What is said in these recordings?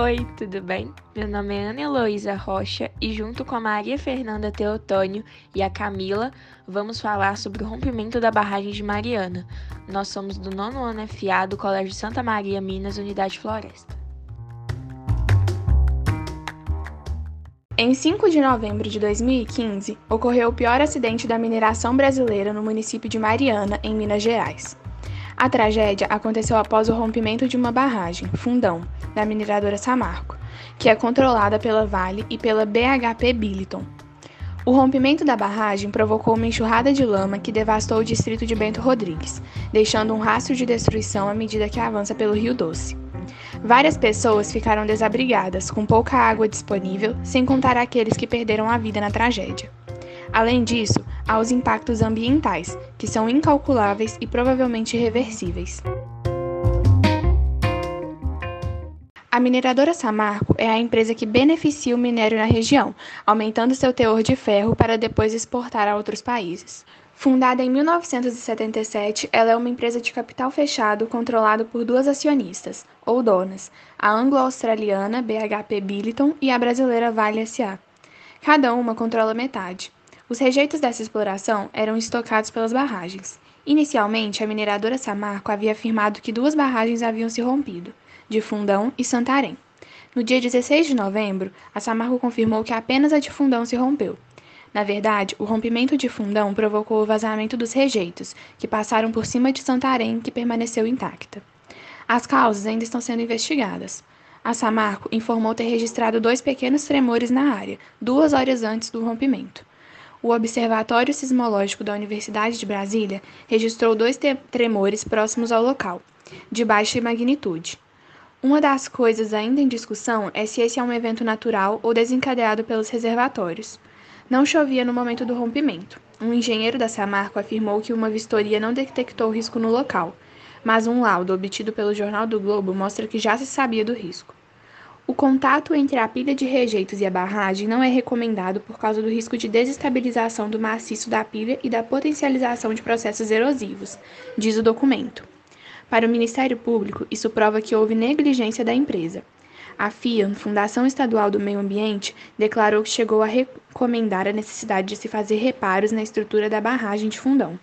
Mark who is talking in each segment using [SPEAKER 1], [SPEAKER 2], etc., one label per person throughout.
[SPEAKER 1] Oi, tudo bem? Meu nome é Ana Heloísa Rocha e junto com a Maria Fernanda Teotônio e a Camila, vamos falar sobre o rompimento da barragem de Mariana. Nós somos do nono ano FA do Colégio Santa Maria, Minas, Unidade Floresta.
[SPEAKER 2] Em 5 de novembro de 2015, ocorreu o pior acidente da mineração brasileira no município de Mariana, em Minas Gerais. A tragédia aconteceu após o rompimento de uma barragem, Fundão, da mineradora Samarco, que é controlada pela Vale e pela BHP Billiton. O rompimento da barragem provocou uma enxurrada de lama que devastou o distrito de Bento Rodrigues, deixando um rastro de destruição à medida que avança pelo Rio Doce. Várias pessoas ficaram desabrigadas, com pouca água disponível, sem contar aqueles que perderam a vida na tragédia. Além disso, há os impactos ambientais, que são incalculáveis e provavelmente irreversíveis. A mineradora Samarco é a empresa que beneficia o minério na região, aumentando seu teor de ferro para depois exportar a outros países. Fundada em 1977, ela é uma empresa de capital fechado controlado por duas acionistas, ou donas, a anglo-australiana BHP Billiton e a brasileira Vale SA. Cada uma controla metade. Os rejeitos dessa exploração eram estocados pelas barragens. Inicialmente, a mineradora Samarco havia afirmado que duas barragens haviam se rompido, de Fundão e Santarém. No dia 16 de novembro, a Samarco confirmou que apenas a de Fundão se rompeu. Na verdade, o rompimento de Fundão provocou o vazamento dos rejeitos, que passaram por cima de Santarém, que permaneceu intacta. As causas ainda estão sendo investigadas. A Samarco informou ter registrado dois pequenos tremores na área, duas horas antes do rompimento. O Observatório Sismológico da Universidade de Brasília registrou dois tremores próximos ao local, de baixa magnitude. Uma das coisas ainda em discussão é se esse é um evento natural ou desencadeado pelos reservatórios. Não chovia no momento do rompimento. Um engenheiro da Samarco afirmou que uma vistoria não detectou risco no local, mas um laudo obtido pelo Jornal do Globo mostra que já se sabia do risco. O contato entre a pilha de rejeitos e a barragem não é recomendado por causa do risco de desestabilização do maciço da pilha e da potencialização de processos erosivos, diz o documento. Para o Ministério Público, isso prova que houve negligência da empresa. A FIA, Fundação Estadual do Meio Ambiente, declarou que chegou a recomendar a necessidade de se fazer reparos na estrutura da barragem de Fundão.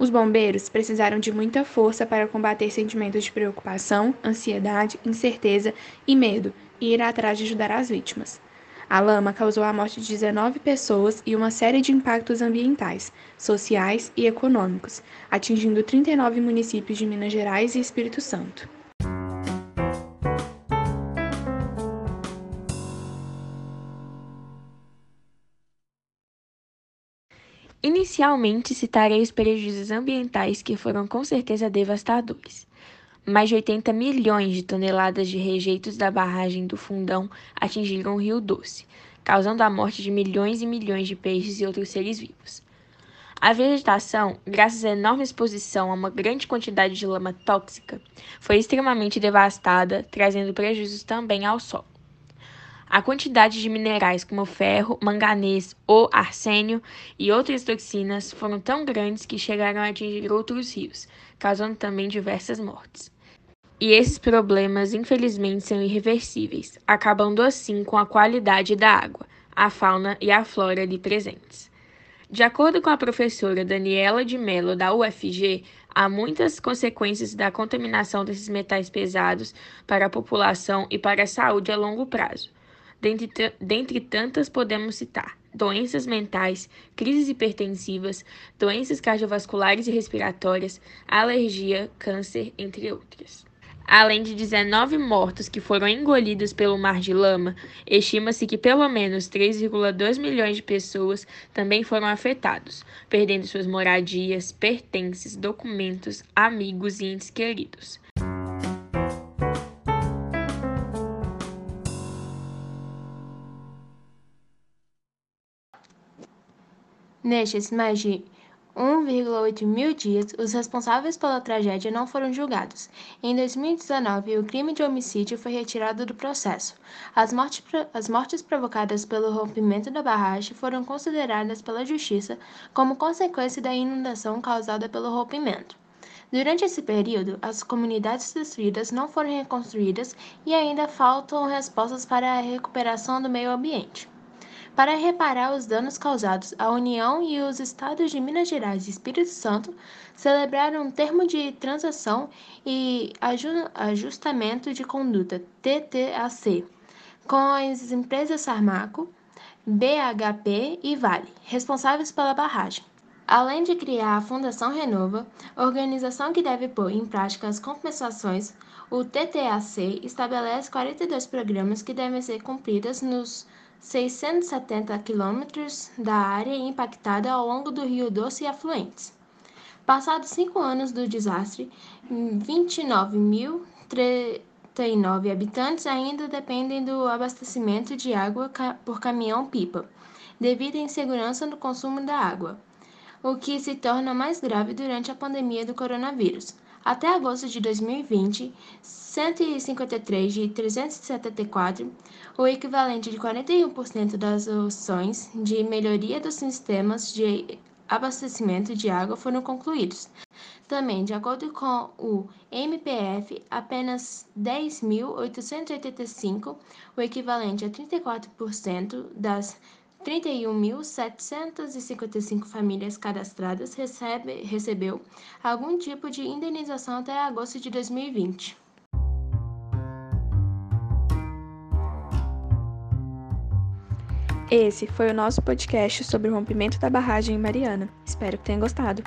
[SPEAKER 2] Os bombeiros precisaram de muita força para combater sentimentos de preocupação, ansiedade, incerteza e medo e ir atrás de ajudar as vítimas. A lama causou a morte de 19 pessoas e uma série de impactos ambientais, sociais e econômicos, atingindo 39 municípios de Minas Gerais e Espírito Santo.
[SPEAKER 1] Inicialmente citarei os prejuízos ambientais que foram com certeza devastadores. Mais de 80 milhões de toneladas de rejeitos da barragem do Fundão atingiram o Rio Doce, causando a morte de milhões e milhões de peixes e outros seres vivos. A vegetação, graças à enorme exposição a uma grande quantidade de lama tóxica, foi extremamente devastada, trazendo prejuízos também ao solo. A quantidade de minerais como ferro, manganês ou arsênio e outras toxinas foram tão grandes que chegaram a atingir outros rios, causando também diversas mortes. E esses problemas, infelizmente, são irreversíveis, acabando assim com a qualidade da água, a fauna e a flora ali presentes. De acordo com a professora Daniela de Mello, da UFG, há muitas consequências da contaminação desses metais pesados para a população e para a saúde a longo prazo Dentre, dentre tantas, podemos citar doenças mentais, crises hipertensivas, doenças cardiovasculares e respiratórias, alergia, câncer, entre outras. Além de 19 mortos que foram engolidos pelo mar de lama, estima-se que pelo menos 3,2 milhões de pessoas também foram afetados, perdendo suas moradias, pertences, documentos, amigos e entes queridos.
[SPEAKER 3] Nestes mais de 1,8 mil dias, os responsáveis pela tragédia não foram julgados. Em 2019, o crime de homicídio foi retirado do processo. As mortes, as mortes provocadas pelo rompimento da barragem foram consideradas pela Justiça como consequência da inundação causada pelo rompimento. Durante esse período, as comunidades destruídas não foram reconstruídas e ainda faltam respostas para a recuperação do meio ambiente. Para reparar os danos causados, a União e os estados de Minas Gerais e Espírito Santo celebraram um termo de transação e ajustamento de conduta TTAC com as empresas Sarmaco, BHP e Vale, responsáveis pela barragem. Além de criar a Fundação Renova, organização que deve pôr em prática as compensações, o TTAC estabelece 42 programas que devem ser cumpridos nos 670 quilômetros da área impactada ao longo do Rio Doce e afluentes. Passados cinco anos do desastre, 29.039 habitantes ainda dependem do abastecimento de água por caminhão-pipa, devido à insegurança no consumo da água, o que se torna mais grave durante a pandemia do coronavírus. Até agosto de 2020, 153 de 374, o equivalente de 41% das ações de melhoria dos sistemas de abastecimento de água foram concluídos. Também, de acordo com o MPF, apenas 10.885, o equivalente a 34% das 31.755 famílias cadastradas recebe, recebeu algum tipo de indenização até agosto de 2020.
[SPEAKER 2] Esse foi o nosso podcast sobre o rompimento da barragem em Mariana. Espero que tenham gostado.